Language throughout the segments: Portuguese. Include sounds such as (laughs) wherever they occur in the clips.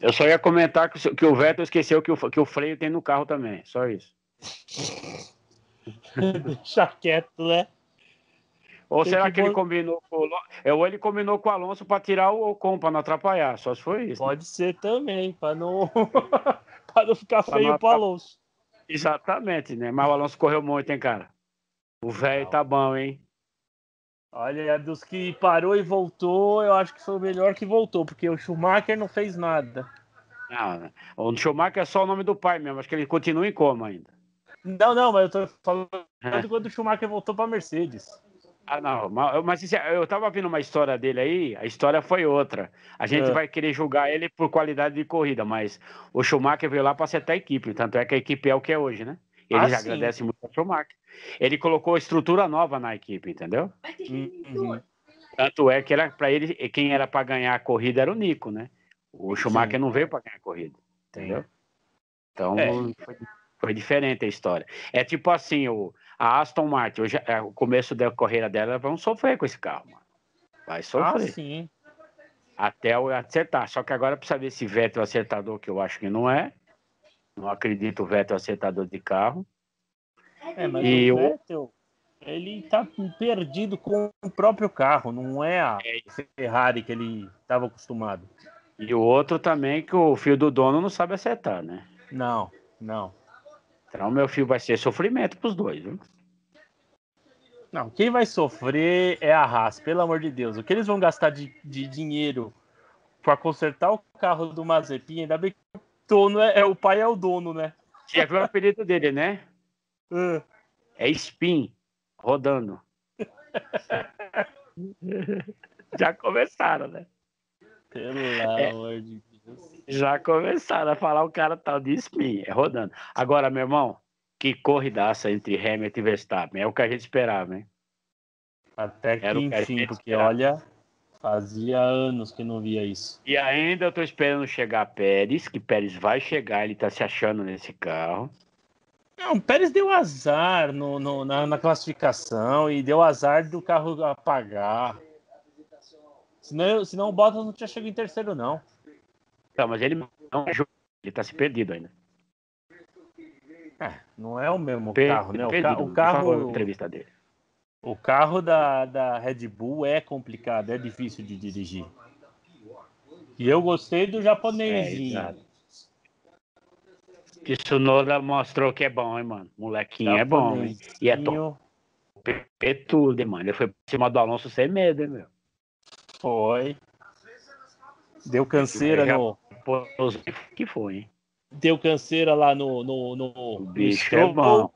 Eu só ia comentar que, que o Vettel esqueceu que o, que o freio tem no carro também. Só isso. (laughs) Deixa quieto, né? Ou tem será que, que ele combinou com é, Ou ele combinou com o Alonso para tirar o Ocon, para não atrapalhar. Só se foi isso. Pode né? ser também, para não... (laughs) para não ficar pra feio para o Alonso. Exatamente, né? Mas o Alonso correu muito, hein, cara? O velho tá bom, hein? Olha, dos que parou e voltou, eu acho que foi o melhor que voltou, porque o Schumacher não fez nada. Não, o Schumacher é só o nome do pai mesmo, acho que ele continua em coma ainda. Não, não, mas eu tô falando é. quando o Schumacher voltou para Mercedes. Ah, não, mas eu tava vendo uma história dele aí, a história foi outra. A gente é. vai querer julgar ele por qualidade de corrida, mas o Schumacher veio lá para acertar a equipe, tanto é que a equipe é o que é hoje, né? Ele ah, agradece muito ao Schumacher. Ele colocou estrutura nova na equipe, entendeu? Uhum. Tanto é que era para ele, quem era para ganhar a corrida era o Nico, né? O Schumacher Sim. não veio para ganhar a corrida, entendeu? Então é. foi, foi, diferente a história. É tipo assim, o, a Aston Martin, hoje, é, o começo da corrida dela, vão sofrer com esse carro, mano. Vai sofrer. Ah, sim. Até acertar. Só que agora precisa ver se Vettel é acertador, que eu acho que não é. Não acredito o Vettel acertador de carro. É, mas e o Vettel, ele tá perdido com o próprio carro, não é a é. Ferrari que ele estava acostumado. E o outro também que o filho do dono não sabe acertar, né? Não, não. Então meu filho vai ser sofrimento para os dois, viu? Não, quem vai sofrer é a Haas, pelo amor de Deus. O que eles vão gastar de, de dinheiro para consertar o carro do Mazepin, ainda bem que o dono é, é, o pai é o dono, né? Já viu o apelido dele, né? Uh. É Spin, rodando. (laughs) Já começaram, né? Pelo é, amor de Deus. Já começaram a falar o cara tal de Spin, é rodando. Agora, meu irmão, que corridaça entre Hamilton e Verstappen. É o que a gente esperava, hein? Até que Era enfim, porque olha, fazia anos que não via isso. E ainda eu tô esperando chegar Pérez, que Pérez vai chegar, ele tá se achando nesse carro. Não, o Pérez deu azar no, no na, na, classificação e deu azar do carro apagar. Senão, senão o Bottas não tinha chegado em terceiro, não. Não, mas ele não ele tá se perdido ainda. É, não é o mesmo per carro, né? Perdido, o, ca o carro. entrevista dele. O carro da, da Red Bull é complicado, é difícil de dirigir. E eu gostei do japonesinho. É, que Tsunoda mostrou que é bom, hein, mano? Molequinho é bom, hein? E é top. tudo, hein, mano? Ele foi por cima do Alonso sem medo, hein, meu? Foi. Deu canseira no. Que foi, hein? Deu canseira lá no. no, no, o bicho no é bom.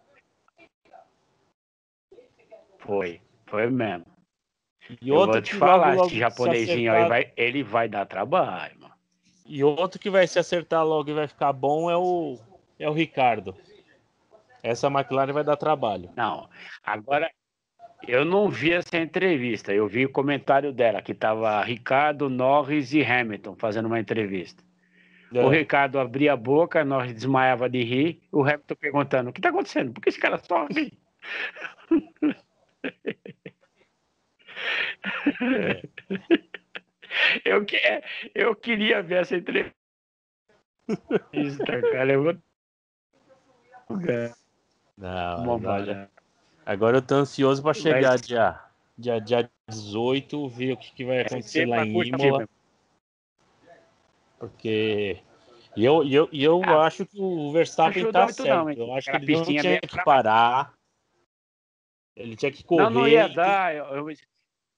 Foi. Foi mesmo. E Eu vou te falar, esse japonesinho aí vai, ele vai dar trabalho, mano. E outro que vai se acertar logo e vai ficar bom é o é o Ricardo. Essa McLaren vai dar trabalho. Não, agora eu não vi essa entrevista, eu vi o comentário dela, que estava Ricardo, Norris e Hamilton fazendo uma entrevista. É. O Ricardo abria a boca, Norris desmaiava de rir, o Hamilton perguntando: o que está acontecendo? Por que esse cara só ri? É. eu, que, eu queria ver essa entrevista. (laughs) Cara, eu vou não, agora, agora eu tô ansioso para chegar dia, dia, dia 18, ver o que, que vai acontecer lá em Imola. Porque e eu, eu, eu ah, acho que o Verstappen tá certo. Não, eu acho que ele não tinha que parar. Ele tinha que correr. Não, não ia dar. Eu, eu,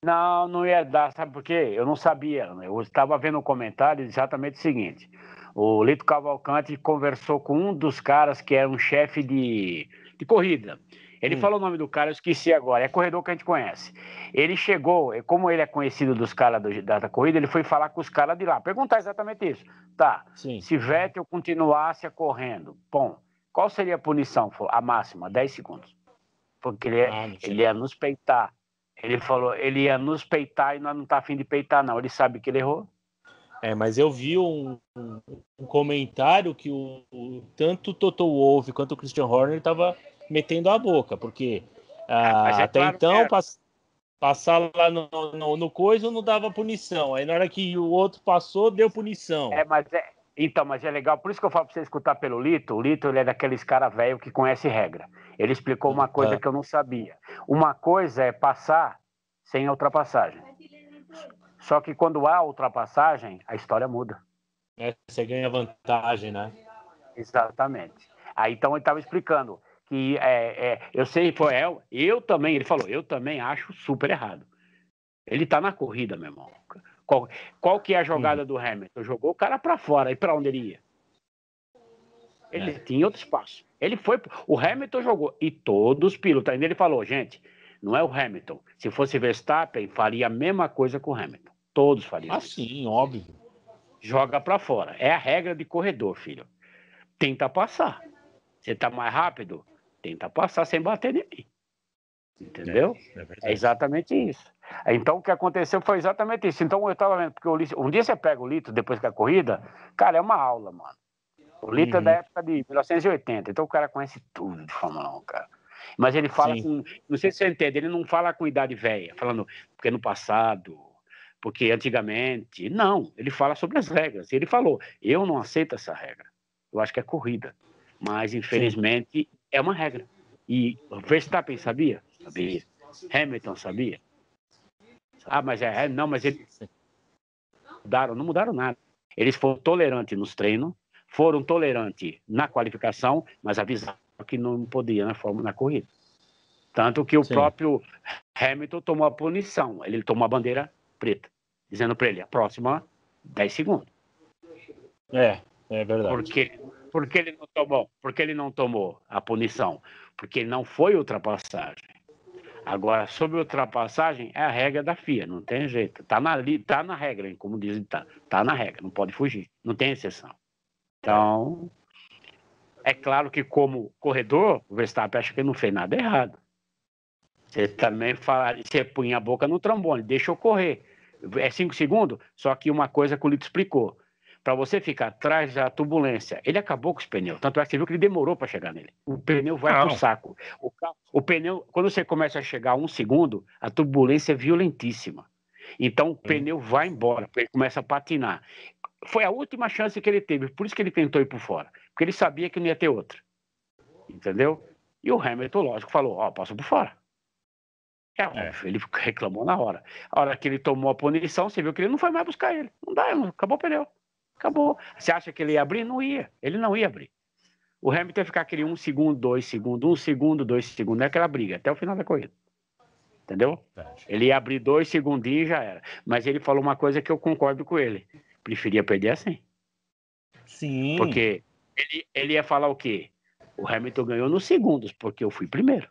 não, não ia dar. Sabe por quê? Eu não sabia. Eu estava vendo um comentário exatamente o seguinte. O Lito Cavalcante conversou com um dos caras que era um chefe de, de corrida. Ele hum. falou o nome do cara, eu esqueci agora. É corredor que a gente conhece. Ele chegou, como ele é conhecido dos caras da, da corrida, ele foi falar com os caras de lá. Perguntar exatamente isso. Tá, Sim. se Vettel continuasse correndo, bom, qual seria a punição? A máxima, 10 segundos. Porque ele, ah, ele ia nos peitar. Ele falou, ele ia nos peitar e nós não tá afim de peitar, não. Ele sabe que ele errou. É, mas eu vi um, um, comentário que o, o, tanto o Toto Wolff quanto o Christian Horner estava metendo a boca, porque ah, é até claro então é. pass, passar lá no, no, no coisa não dava punição. Aí na hora que o outro passou, deu punição. É, mas é, Então, mas é legal, por isso que eu falo para você escutar pelo Lito. O Lito ele é daqueles cara velho que conhece regra. Ele explicou uma coisa que eu não sabia. Uma coisa é passar sem ultrapassagem. Só que quando há ultrapassagem, a história muda. É, você ganha vantagem, né? Exatamente. Aí então ele estava explicando que é, é, eu sei, foi eu, eu também, ele falou, eu também acho super errado. Ele está na corrida, meu irmão. Qual, qual que é a jogada do Hamilton? Jogou o cara para fora. E para onde ele ia? Ele é. tinha outro espaço. Ele foi. O Hamilton jogou. E todos os pilotos. Ainda ele falou, gente, não é o Hamilton. Se fosse Verstappen, faria a mesma coisa com o Hamilton. Todos fariam. Ah, isso. sim, óbvio. Joga para fora. É a regra de corredor, filho. Tenta passar. Você tá mais rápido? Tenta passar sem bater mim. Entendeu? É, é, é, exatamente isso. Então o que aconteceu foi exatamente isso. Então eu estava vendo, porque o Lito, um dia você pega o Lito depois da corrida, cara, é uma aula, mano. O Lito uhum. é da uhum. época de 1980, então o cara conhece tudo de Fórmula 1, cara. Mas ele fala Sim. com, não sei se você entende, ele não fala com idade velha, falando porque no passado, porque antigamente, não, ele fala sobre as regras. Ele falou, eu não aceito essa regra. Eu acho que é corrida, mas infelizmente Sim. é uma regra. E Verstappen sabia? Sabia. Hamilton sabia? Ah, mas é, é não, mas eles mudaram, não mudaram nada. Eles foram tolerantes nos treinos, foram tolerantes na qualificação, mas avisaram que não podia na, forma, na corrida. Tanto que o Sim. próprio Hamilton tomou a punição, ele tomou a bandeira preta, dizendo para ele, a próxima 10 segundos. É, é verdade. Porque, porque ele não tomou, porque ele não tomou a punição, porque não foi ultrapassagem. Agora, sobre ultrapassagem, é a regra da FIA, não tem jeito. Está na, tá na regra, como dizem, está tá na regra, não pode fugir, não tem exceção. Então, é claro que como corredor, o Verstappen acha que não fez nada errado. Você também fala, você punha a boca no trombone, deixa eu correr. É cinco segundos, só que uma coisa que o Lito explicou para você ficar atrás da turbulência. Ele acabou com os pneus, tanto é que você viu que ele demorou para chegar nele. O pneu vai para o saco. O, pneu, quando você começa a chegar a um segundo, a turbulência é violentíssima. Então o pneu vai embora, ele começa a patinar. Foi a última chance que ele teve, por isso que ele tentou ir por fora, porque ele sabia que não ia ter outra. Entendeu? E o Hamilton, lógico, falou: Ó, oh, passa por fora. É, é. Ele (laughs) reclamou na hora. A hora que ele tomou a punição, você viu que ele não foi mais buscar ele. Não dá, acabou o pneu. Acabou. Você acha que ele ia abrir? Não ia. Ele não ia abrir. O Hamilton ia ficar aquele um segundo, dois segundos, um segundo, dois segundos, é aquela briga, até o final da corrida. Entendeu? Ele ia abrir dois segundinhos e já era. Mas ele falou uma coisa que eu concordo com ele. Preferia perder assim. Sim. Porque ele, ele ia falar o quê? O Hamilton ganhou nos segundos, porque eu fui primeiro.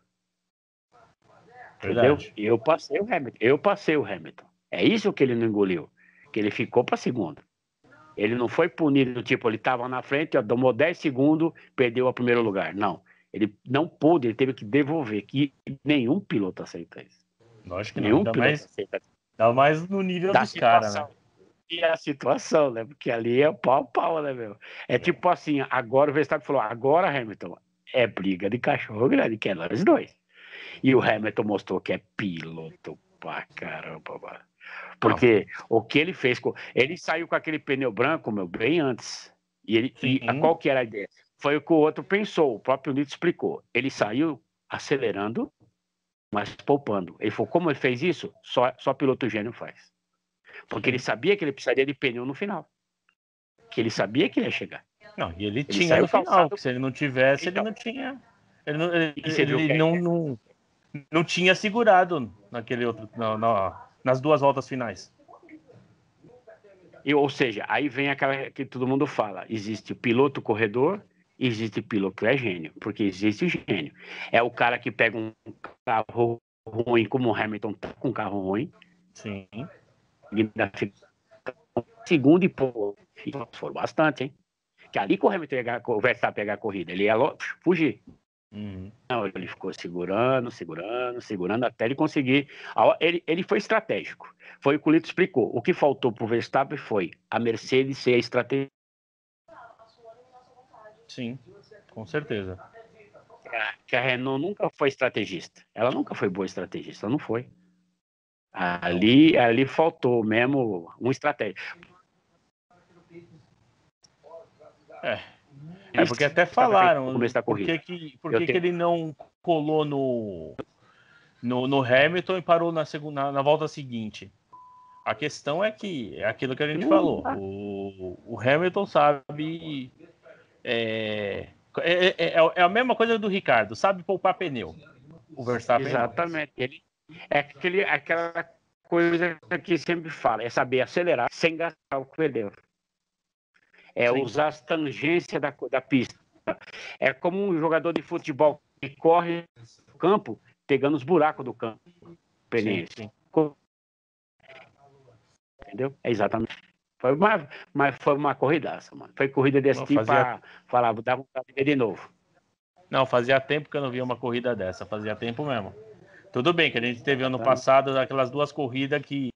Entendeu? Eu passei o Hamilton. Eu passei o Hamilton. É isso que ele não engoliu. Que ele ficou para segundo. Ele não foi punido, tipo, ele estava na frente, ó, tomou 10 segundos, perdeu o primeiro lugar. Não. Ele não pôde, ele teve que devolver, que nenhum piloto aceita isso. Lógico que nenhum não, ainda piloto mais, aceita isso. Ainda mais no nível da dos caras, né? E a situação, né? Porque ali é pau pau, né, meu? É, é tipo assim, agora o Verstappen falou, agora, Hamilton, é briga de cachorro grande, que é nós dois. E o Hamilton mostrou que é piloto pra caramba, mano. Porque o que ele fez, ele saiu com aquele pneu branco, meu, bem antes. E, ele, e qual que era a ideia? Foi o que o outro pensou, o próprio Nito explicou. Ele saiu acelerando, mas poupando. Ele falou, como ele fez isso? Só, só piloto gênio faz. Porque ele sabia que ele precisaria de pneu no final. Que ele sabia que ele ia chegar. Não, e ele, ele tinha no final, se ele não tivesse, então, ele não tinha. Ele não, ele, ele não, não, não, tinha segurado naquele outro. Não, não, nas duas voltas finais. E, ou seja, aí vem aquela que todo mundo fala: existe piloto corredor, existe piloto que é gênio, porque existe gênio. É o cara que pega um carro ruim, como o Hamilton tá com um carro ruim. Sim. Segundo e pouco. Foram bastante, hein? Que ali que o Hamilton ia conversar pegar a corrida, ele ia fugir. Uhum. Ele ficou segurando, segurando, segurando até ele conseguir. Ele, ele foi estratégico. Foi o que o Lito explicou. O que faltou para o Verstappen foi a Mercedes ser a estratégia. Sim, com certeza. Que a Renault nunca foi estrategista. Ela nunca foi boa estrategista, não foi. Ali, ali faltou mesmo um estratégia. É. É porque até falaram por que, que, por que, que ele não colou no, no, no Hamilton e parou na, segunda, na, na volta seguinte. A questão é que é aquilo que a gente falou. O, o Hamilton sabe. É, é, é, é, a mesma coisa do Ricardo, sabe poupar pneu. O Verstappen. Exatamente. Ele, é aquele, aquela coisa que sempre fala, é saber acelerar sem gastar o pneu. É Sim. usar as tangências da, da pista. É como um jogador de futebol que corre no campo, pegando os buracos do campo. Sim, sim. Entendeu? É exatamente. Foi uma, mas foi uma corridaça, mano. Foi corrida desse tipo fazia... pra falar, vou dar vontade de ver de novo. Não, fazia tempo que eu não via uma corrida dessa, fazia tempo mesmo. Tudo bem que a gente teve ano tá. passado aquelas duas corridas que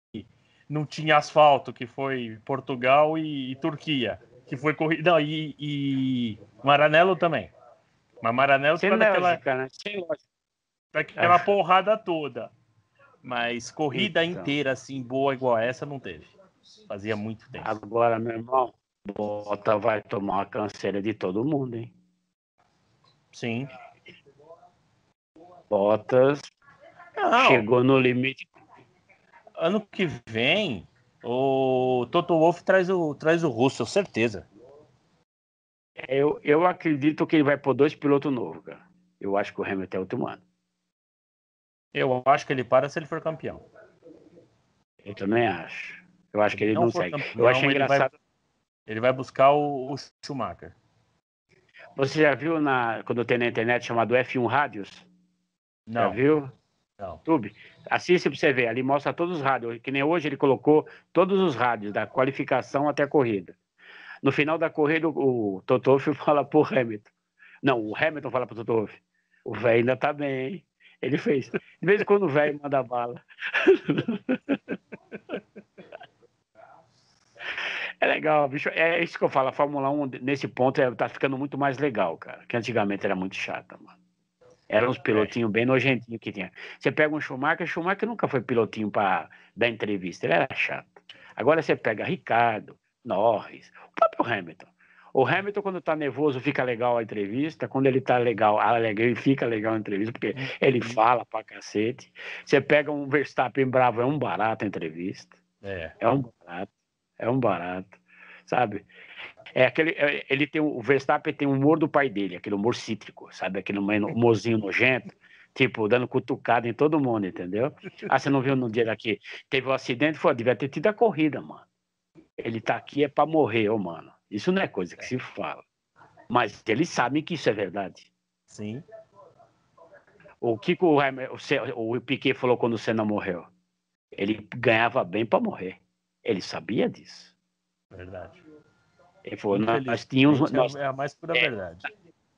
não tinha asfalto, que foi Portugal e, e Turquia, que foi corrida, não, e, e Maranello também. Mas Maranello Sem lógica, né? Sem lógica. Daquela é. porrada toda. Mas corrida então. inteira assim, boa igual essa, não teve. Fazia muito tempo. Agora, meu irmão, Bota vai tomar a canseira de todo mundo, hein? Sim. Bottas não. chegou no limite. Ano que vem, o Toto Wolff traz o, traz o Russell, certeza. Eu, eu acredito que ele vai pôr dois pilotos novos, cara. Eu acho que o Hamilton é outro ano. Eu acho que ele para se ele for campeão. Eu também acho. Eu acho que ele não, não segue. Campeão, eu acho engraçado. Vai, ele vai buscar o, o, Schumacher. Você já viu na, quando tem na internet chamado F1 Rádios? Não. Já viu? Não. YouTube. Assiste para você ver. Ali mostra todos os rádios. Que nem hoje ele colocou todos os rádios, da qualificação até a corrida. No final da corrida, o, Toto (laughs) fala pro Hamilton. Não, o Hamilton fala pro Toto O velho ainda tá bem, hein? Ele fez. De vez em quando o velho manda bala. (laughs) É legal, bicho. É isso que eu falo. A Fórmula 1, nesse ponto, é, tá ficando muito mais legal, cara. Que antigamente era muito chata, mano. Eram uns pilotinhos bem nojentinhos que tinha. Você pega um Schumacher, Schumacher nunca foi pilotinho para dar entrevista. Ele era chato. Agora você pega Ricardo, Norris, o próprio Hamilton. O Hamilton, quando tá nervoso, fica legal a entrevista. Quando ele tá legal, ele fica legal a entrevista, porque ele uhum. fala pra cacete. Você pega um Verstappen bravo, é um barato a entrevista. É. É um barato. É um barato. Sabe? É aquele, é, ele tem o Verstappen tem o humor do pai dele, aquele humor cítrico, sabe? Aquele humorzinho nojento, tipo, dando cutucada em todo mundo, entendeu? Ah, você não viu no dia daqui? Teve um acidente, foi, devia ter tido a corrida, mano. Ele tá aqui é para morrer, ô, mano. Isso não é coisa que se fala. Mas eles sabem que isso é verdade. Sim. O que o, o, o Piquet falou quando o Senna morreu? Ele ganhava bem para morrer. Ele sabia disso. Verdade. Ele falou, nós tínhamos. É nós, é a mais pura é, verdade.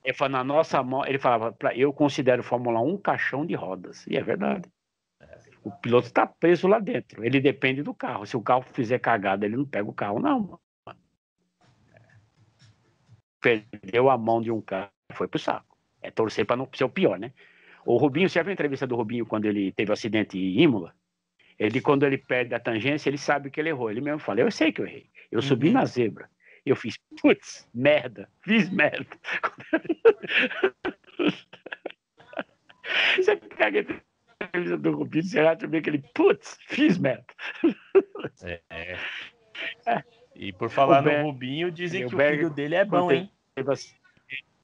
Ele falou, na nossa mão, ele falava, pra, eu considero Fórmula 1 um caixão de rodas. E é verdade. O piloto está preso lá dentro. Ele depende do carro. Se o carro fizer cagada, ele não pega o carro, não. Perdeu a mão de um carro, foi pro saco. É torcer para não ser o pior, né? O Rubinho, você viu a entrevista do Rubinho quando ele teve o um acidente em Imola? Ele, quando ele perde a tangência, ele sabe que ele errou. Ele mesmo fala, eu sei que eu errei. Eu subi uhum. na zebra. Eu fiz, putz, merda, fiz merda. Você pega a entrevista do Rubinho, você acha que ele, putz, fiz merda. É, é. é. E por falar no Rubinho, dizem que o filho dele é bom, hein?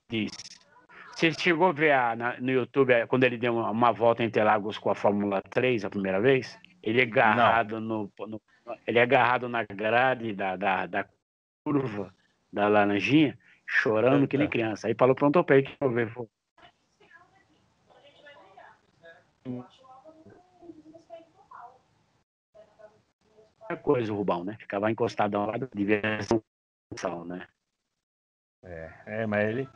Diz. Você chegou a ver a, na, no YouTube quando ele deu uma, uma volta em Interlagos com a Fórmula 3 a primeira vez? Ele é agarrado no, no, ele é agarrado na grade da, da, da curva da laranjinha, chorando que nem criança. Aí falou pronto, pé que eu ver. É coisa o Rubão, né? Ficava encostado ao lado de versão, né? É, é, mas ele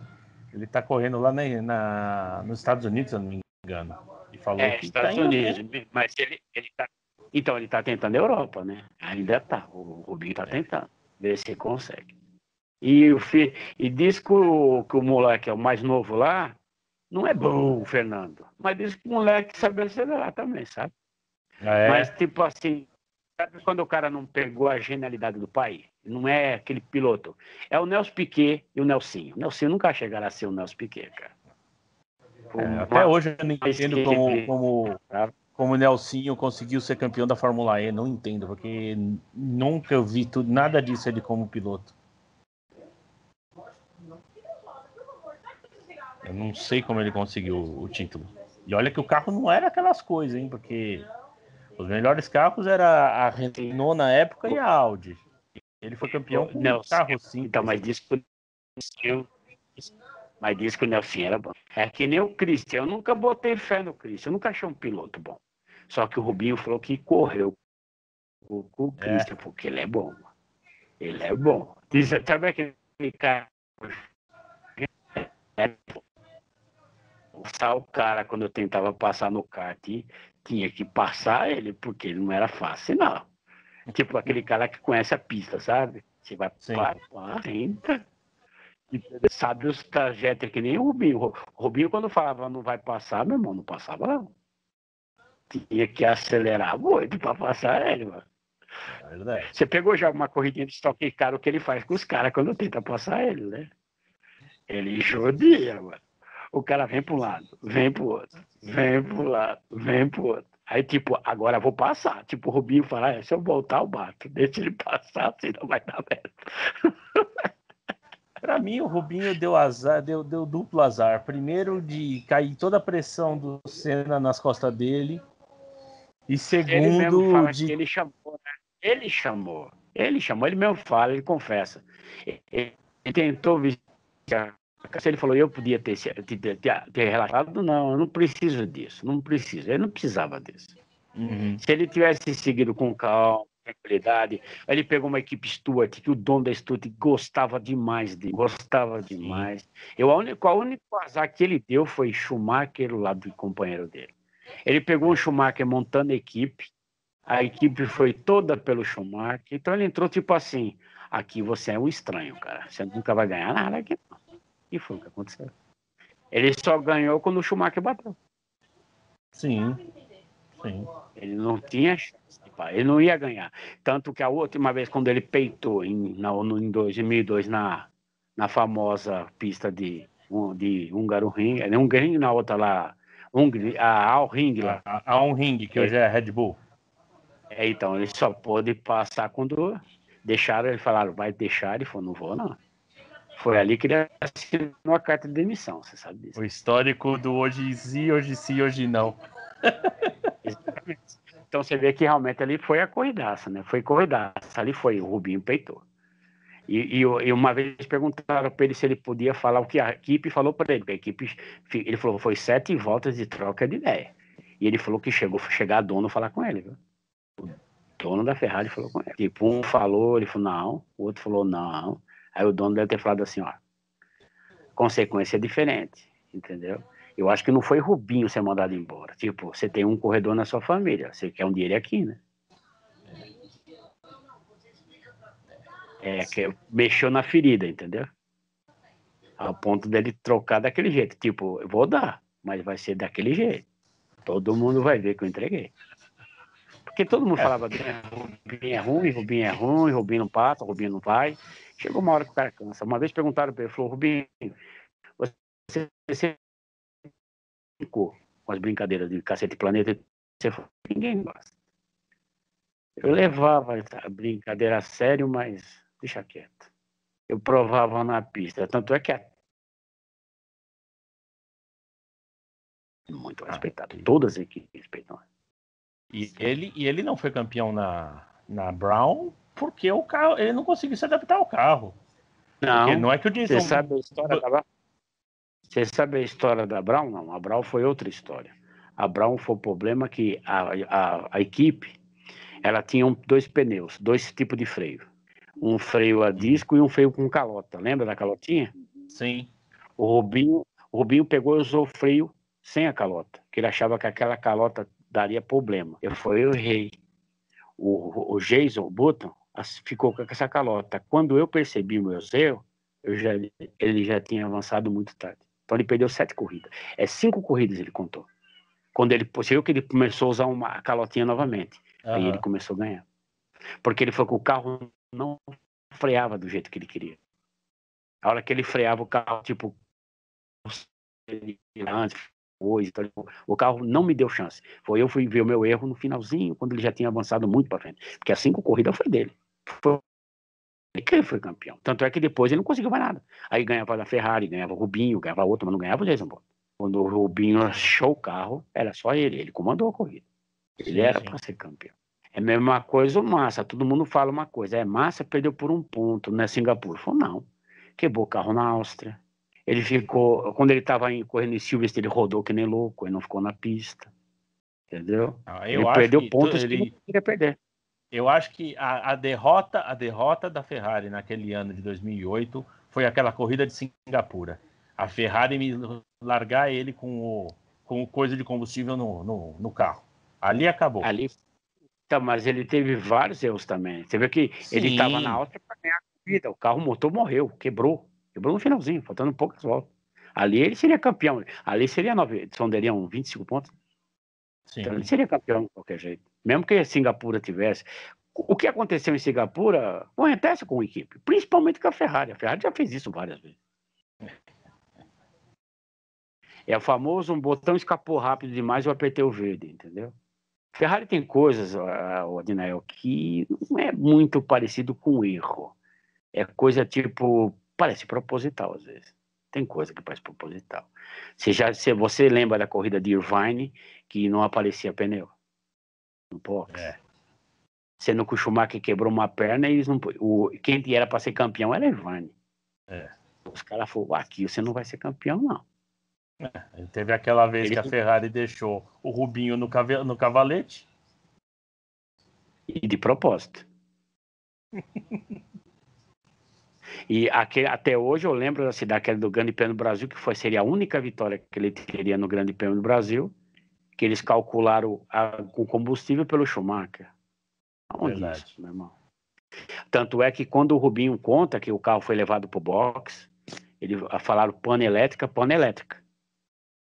ele tá correndo lá na, na, nos Estados Unidos, se eu não me engano. E falou é, que Estados tá Unidos, mas ele, ele tá então, ele está tentando a Europa, né? Ainda está. O Rubinho está tentando. Ver se consegue. E, o fi... e diz que o, que o moleque é o mais novo lá, não é bom, Fernando. Mas diz que o moleque sabe acelerar também, sabe? Ah, é? Mas, tipo assim, Sabe quando o cara não pegou a genialidade do pai? Não é aquele piloto. É o Nelson Piquet e o Nelsinho. O Nelsinho nunca chegará a ser o Nelson Piquet, cara. É, até hoje eu não entendo como, como, como o Nelsinho conseguiu ser campeão da Fórmula E. Não entendo, porque nunca eu vi tudo, nada disso ele como piloto. Eu não sei como ele conseguiu o título. E olha que o carro não era aquelas coisas, hein? Porque os melhores carros era a Renault na época e a Audi. Ele foi campeão com Nelson, carro sim. Então, mas disse que o mas disse que o Nelson era bom. É que nem o Christian. Eu nunca botei fé no Christian. Eu nunca achei um piloto bom. Só que o Rubinho falou que correu com, o é. Christian, é. porque ele é bom. Ele é bom. Diz, sabe aquele cara. É, o cara, quando eu tentava passar no kart, tinha que passar ele, porque ele não era fácil, não. Tipo aquele cara que conhece a pista, sabe? Você vai para tenta. E sabe os trajetos que nem o Rubinho. O Rubinho, quando falava não vai passar, meu irmão, não passava não. Tinha que acelerar muito para passar ele, mano. É Você pegou já uma corridinha de estoque caro que ele faz com os caras quando tenta passar ele, né? Ele judia, mano. O cara vem para um lado, vem para o outro, vem um lado, vem para o outro. Aí, tipo, agora vou passar. Tipo, o Rubinho fala, ah, se eu voltar, eu bato. Deixa ele passar, (laughs) senão vai dar merda. Para mim, o Rubinho deu azar, deu, deu duplo azar. Primeiro, de cair toda a pressão do Senna nas costas dele. E segundo, ele de. Ele chamou, né? Ele chamou. Ele chamou, ele mesmo fala, ele confessa. Ele, tentou vestir se ele falou, eu podia ter, ter, ter, relaxado, não, eu não preciso disso, não preciso, ele não precisava disso. Uhum. Se ele tivesse seguido com calma, tranquilidade, ele pegou uma equipe Stuart, que o dono da Stuart gostava demais dele, gostava demais. Eu, a única, a única azar que ele deu foi Schumacher lá do companheiro dele. Ele pegou o Schumacher montando a equipe, a equipe foi toda pelo Schumacher, então ele entrou tipo assim, aqui você é um estranho, cara, você nunca vai ganhar nada aqui não. E foi o que aconteceu. Ele só ganhou quando o Schumacher bateu. Sim. Sim. Ele não tinha chance. Ele não ia ganhar. Tanto que a última vez, quando ele peitou em, na, em 2002 na, na famosa pista de, de Húngaro Ring, é um Ring na outra lá, Hungary, a Al Ring lá. A, a Ring, que é. hoje é Red Bull. É, então, ele só pôde passar quando deixaram, ele falaram, vai deixar, ele falou, não vou não. Foi ali que ele assinou a carta de demissão, você sabe disso. O histórico do hoje sim, hoje sim, hoje não. (laughs) então você vê que realmente ali foi a corridaça, né? Foi corridaça, ali foi, o Rubinho peitou. E, e, e uma vez perguntaram para ele se ele podia falar o que a equipe falou para ele. A equipe, ele falou foi sete voltas de troca de ideia. E ele falou que chegou chegar dono falar com ele, viu? O dono da Ferrari falou com ele. Tipo, um falou, ele falou não, o outro falou não. Aí o dono deve ter falado assim, ó, consequência é diferente, entendeu? Eu acho que não foi Rubinho ser mandado embora. Tipo, você tem um corredor na sua família, você quer um dinheiro aqui, né? É, que mexeu na ferida, entendeu? Ao ponto dele trocar daquele jeito. Tipo, eu vou dar, mas vai ser daquele jeito. Todo mundo vai ver que eu entreguei. Porque todo mundo é. falava, Rubinho é ruim, Rubinho é ruim, Rubinho não passa, Rubinho não vai. Chegou uma hora que o cara cansa. Uma vez perguntaram para ele, falou, Rubinho, você ficou com as brincadeiras de cacete planeta? Você falou, ninguém gosta. Eu levava a brincadeira a sério, mas deixa quieto. Eu provava na pista. Tanto é que é muito ah, respeitado. Todas as equipes respeitam. E ele, e ele não foi campeão na, na Brown porque o carro, ele não conseguiu se adaptar ao carro. Não, porque não é que o Jason... Você sabe a história da Você sabe a história da Brown? Não, a Brown foi outra história. A Brown foi o problema que a, a, a equipe ela tinha um, dois pneus, dois tipos de freio. Um freio a disco e um freio com calota. Lembra da calotinha? Sim. O Rubinho, o Rubinho pegou e usou o freio sem a calota, que ele achava que aquela calota daria problema. Eu fui o rei. O, o Jason Button, ficou com essa calota. Quando eu percebi o meu erro, eu já, ele já tinha avançado muito tarde. Então ele perdeu sete corridas. É cinco corridas ele contou. Quando ele percebeu que ele começou a usar uma calotinha novamente. Uhum. Aí ele começou a ganhar. Porque ele falou que o carro não freava do jeito que ele queria. A hora que ele freava o carro, tipo, antes, hoje, então, o carro não me deu chance. Foi eu fui ver o meu erro no finalzinho, quando ele já tinha avançado muito para frente. Porque a cinco corrida foi dele. Foi ele foi campeão. Tanto é que depois ele não conseguiu mais nada. Aí ganhava da Ferrari, ganhava o Rubinho, ganhava outro, mas não ganhava o Jason Button. Quando o Rubinho achou o carro, era só ele, ele comandou a corrida. Ele sim, era para ser campeão. É a mesma coisa o Massa, todo mundo fala uma coisa, é Massa perdeu por um ponto, né, Singapura? Falou, não, quebrou o carro na Áustria. Ele ficou, quando ele estava correndo em Silverstone, ele rodou que nem louco, ele não ficou na pista. Entendeu? Ah, ele perdeu pontos ele... que ele queria perder. Eu acho que a, a, derrota, a derrota da Ferrari naquele ano de 2008 foi aquela corrida de Singapura. A Ferrari me largar ele com o, com coisa de combustível no, no, no carro. Ali acabou. Ali, então, mas ele teve vários erros também. Você vê que Sim. ele estava na alta para ganhar a corrida. O carro motor morreu, quebrou. Quebrou no finalzinho, faltando poucas voltas. Ali ele seria campeão. Ali seria nove, sonderiam 25 pontos. Sim. Então ele seria campeão de qualquer jeito. Mesmo que Singapura tivesse. O que aconteceu em Singapura acontece com a equipe, principalmente com a Ferrari. A Ferrari já fez isso várias vezes. É o famoso um botão escapou rápido demais e eu apertei o verde, entendeu? Ferrari tem coisas, o Adinael, que não é muito parecido com erro. É coisa tipo, parece proposital às vezes. Tem coisa que parece proposital. Você, já, se você lembra da corrida de Irvine, que não aparecia pneu no box? É. Sendo que o Schumacher quebrou uma perna e eles não. O, quem era para ser campeão era Irvine. É. Os caras falaram: aqui você não vai ser campeão, não. É, teve aquela vez Ele... que a Ferrari deixou o Rubinho no, cave... no cavalete. E de propósito. (laughs) e aquele, até hoje eu lembro assim, daquele do Grande Prêmio do Brasil, que foi, seria a única vitória que ele teria no Grande Prêmio do Brasil, que eles calcularam a, com combustível pelo Schumacher. Onde isso, meu irmão? Tanto é que quando o Rubinho conta que o carro foi levado para o box, eles falaram pane elétrica, pane elétrica.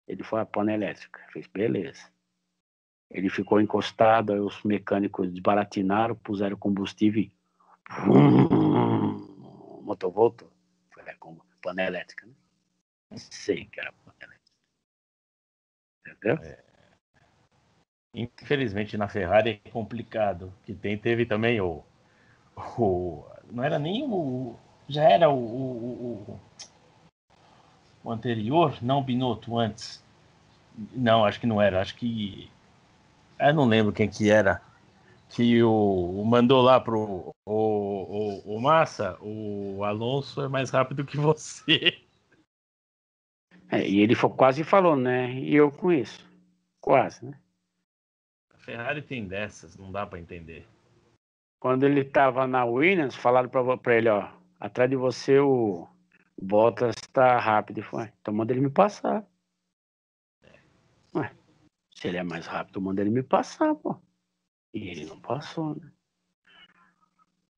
Ele foi a pana elétrica. Fez, beleza. Ele ficou encostado, aí os mecânicos desbaratinaram, puseram combustível e. o motor voltou. Foi com pana elétrica, né? Sei que era pana elétrica. Entendeu? É. Infelizmente na Ferrari é complicado. Que tem, teve também o. o não era nem o. Já era o, o, o o anterior, não Binotto antes. Não, acho que não era. Acho que. Eu não lembro quem que era. Que o, mandou lá pro o, o, o Massa, o Alonso é mais rápido que você. É, e ele quase falou, né? E eu com isso. Quase, né? A Ferrari tem dessas, não dá para entender. Quando ele tava na Williams, falaram para ele, ó, atrás de você o Bottas tá rápido. Foi. Então manda ele me passar. Ué, se ele é mais rápido, manda ele me passar, pô. E ele não passou, né?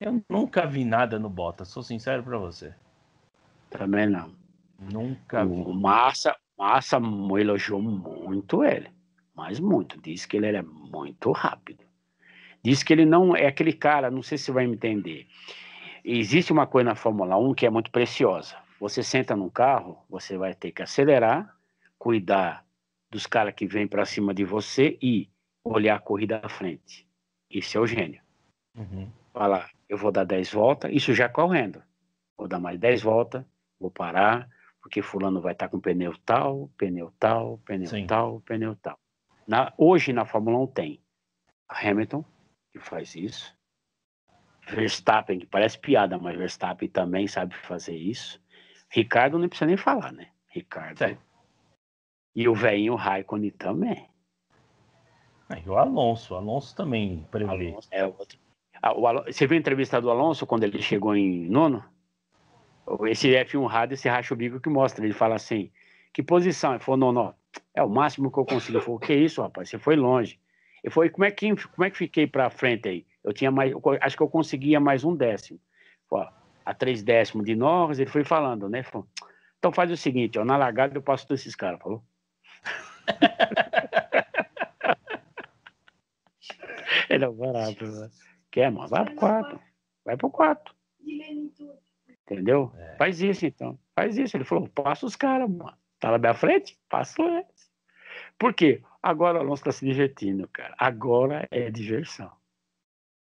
Eu nunca vi nada no Bottas, sou sincero para você. Também não. Nunca vi. O Massa, Massa elogiou muito ele. Mas muito. Disse que ele era muito rápido. Diz que ele não é aquele cara, não sei se você vai me entender. Existe uma coisa na Fórmula 1 que é muito preciosa. Você senta num carro, você vai ter que acelerar, cuidar dos caras que vêm para cima de você e olhar a corrida à frente. Isso é o gênio. Uhum. Falar, eu vou dar 10 voltas, isso já correndo. Vou dar mais 10 voltas, vou parar, porque fulano vai estar tá com pneu tal, pneu tal, pneu Sim. tal, pneu tal. Na, hoje na Fórmula 1 tem Hamilton, que faz isso. Verstappen, que parece piada, mas Verstappen também sabe fazer isso. Ricardo não precisa nem falar, né? Ricardo. É. E o velhinho Raikkonen também. É, e o Alonso, o Alonso também prevê. Alonso é outro. Ah, o Alonso, você viu a entrevista do Alonso quando ele chegou em nono? Esse F1 rádio, esse racha o bico que mostra. Ele fala assim: que posição? Ele falou: nono, é o máximo que eu consigo. Ele falou: que isso, rapaz? Você foi longe. Ele falou: como é que, como é que fiquei para frente aí? Eu tinha mais, acho que eu conseguia mais um décimo. Falei, a três décimos de Norris, ele foi falando, né? Falou, então faz o seguinte, ó, na largada eu passo todos esses caras, falou? (laughs) ele é barato, mano. Quer, mano? Vai pro quarto. Vai pro quarto. Entendeu? É. Faz isso então. Faz isso. Ele falou: passa os caras, mano. Tá na minha frente? Passa eles. Por quê? Agora o Alonso tá se divertindo, cara. Agora é diversão.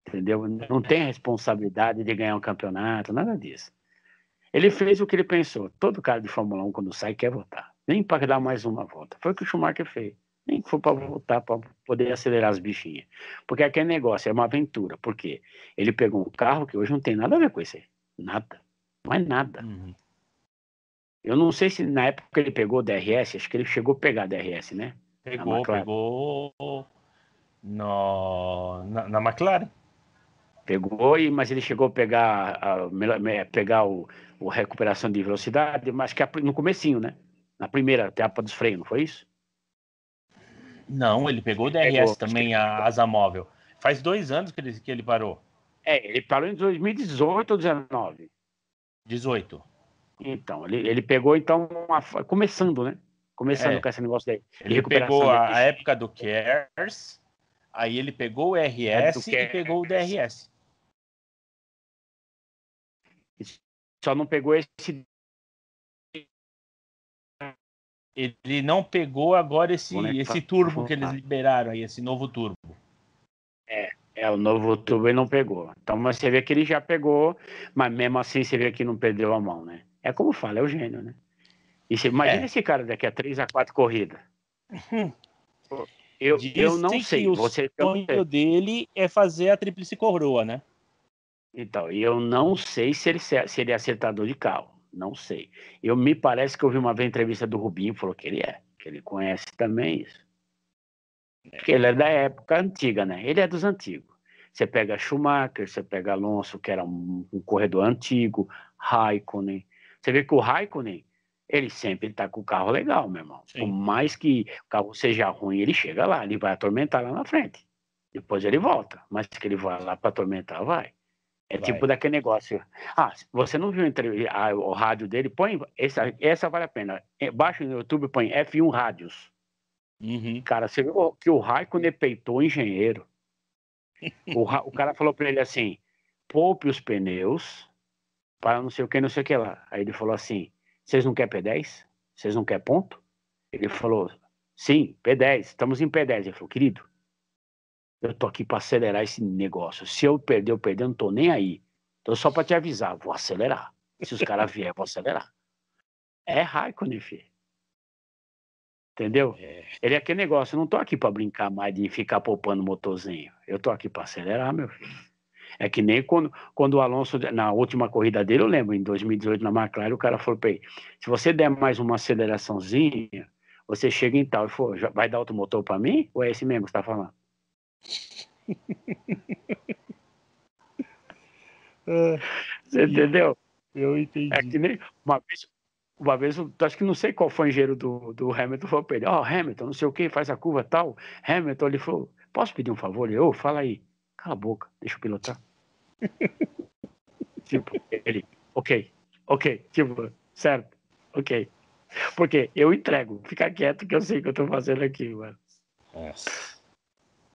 Entendeu? Não tem responsabilidade de ganhar um campeonato, nada disso. Ele fez o que ele pensou. Todo cara de Fórmula 1, quando sai, quer voltar. Nem para dar mais uma volta. Foi o que o Schumacher fez. Nem foi para voltar para poder acelerar as bichinhas. Porque aquele negócio é uma aventura. Por quê? Ele pegou um carro que hoje não tem nada a ver com esse. Nada. Não é nada. Uhum. Eu não sei se na época ele pegou DRS, acho que ele chegou a pegar DRS, né? Pegou, pegou no, na, na McLaren. Pegou, mas ele chegou a pegar, a, pegar o, o recuperação de velocidade, mas que no comecinho, né? Na primeira etapa dos freios, não foi isso? Não, ele pegou o DRS pegou, também, a asa móvel. Faz dois anos que ele, que ele parou. É, ele parou em 2018 ou 2019? 18. Então, ele, ele pegou, então, uma, começando, né? Começando é. com esse negócio daí. Ele pegou a, a, época do CARES, aí ele pegou o RS e pegou o DRS. Só não pegou esse. Ele não pegou agora esse, esse turbo que eles liberaram aí, esse novo turbo. É, é, o novo turbo ele não pegou. Então você vê que ele já pegou, mas mesmo assim você vê que não perdeu a mão, né? É como fala, é o gênio, né? E você imagina é. esse cara daqui a três a quatro corridas. (laughs) Eu, eu não sei. O você, sonho dele é fazer a tríplice coroa, né? Então, eu não sei se ele, se ele é acertador de carro. Não sei. Eu me parece que eu vi uma vez entrevista do Rubinho, falou que ele é, que ele conhece também isso. Porque ele é da época antiga, né? Ele é dos antigos. Você pega Schumacher, você pega Alonso, que era um, um corredor antigo, Raikkonen. Você vê que o Raikkonen, ele sempre tá com o carro legal, meu irmão. Sim. Por mais que o carro seja ruim, ele chega lá, ele vai atormentar lá na frente. Depois ele volta, mas que ele vai lá para atormentar, vai. É Vai. tipo daquele negócio. Ah, você não viu a, o rádio dele? Põe. Essa, essa vale a pena. É, baixa no YouTube, põe F1 Rádios. Uhum. Cara, você viu que o Raikkonen peitou o engenheiro. o, o cara falou para ele assim: poupe os pneus para não sei o que, não sei o que lá. Aí ele falou assim: vocês não querem P10? Vocês não querem ponto? Ele falou: sim, P10, estamos em P10. Ele falou: querido, eu tô aqui para acelerar esse negócio. Se eu perder, eu perder, eu não tô nem aí. Então, só para te avisar, vou acelerar. Se os caras vierem, vou acelerar. É Raikkonen, filho. Entendeu? É. Ele é aquele negócio, eu não tô aqui para brincar mais de ficar poupando motorzinho. Eu tô aqui para acelerar, meu filho. É que nem quando, quando o Alonso, na última corrida dele, eu lembro, em 2018 na McLaren, o cara falou para ele: se você der mais uma aceleraçãozinha, você chega em tal. Ele falou: vai dar outro motor para mim? Ou é esse mesmo que você tá falando? Você entendeu? Eu entendi. É que nem uma vez, uma vez, eu acho que não sei qual foi o engenheiro do, do Hamilton, falou para ele, ó, oh, Hamilton, não sei o que, faz a curva tal. Hamilton, ele falou, posso pedir um favor? Ele, ô, oh, fala aí. Cala a boca, deixa eu pilotar. (laughs) tipo, ele, ok, ok, tipo, certo, ok. Porque eu entrego, fica quieto que eu sei o que eu tô fazendo aqui, mano. Nossa.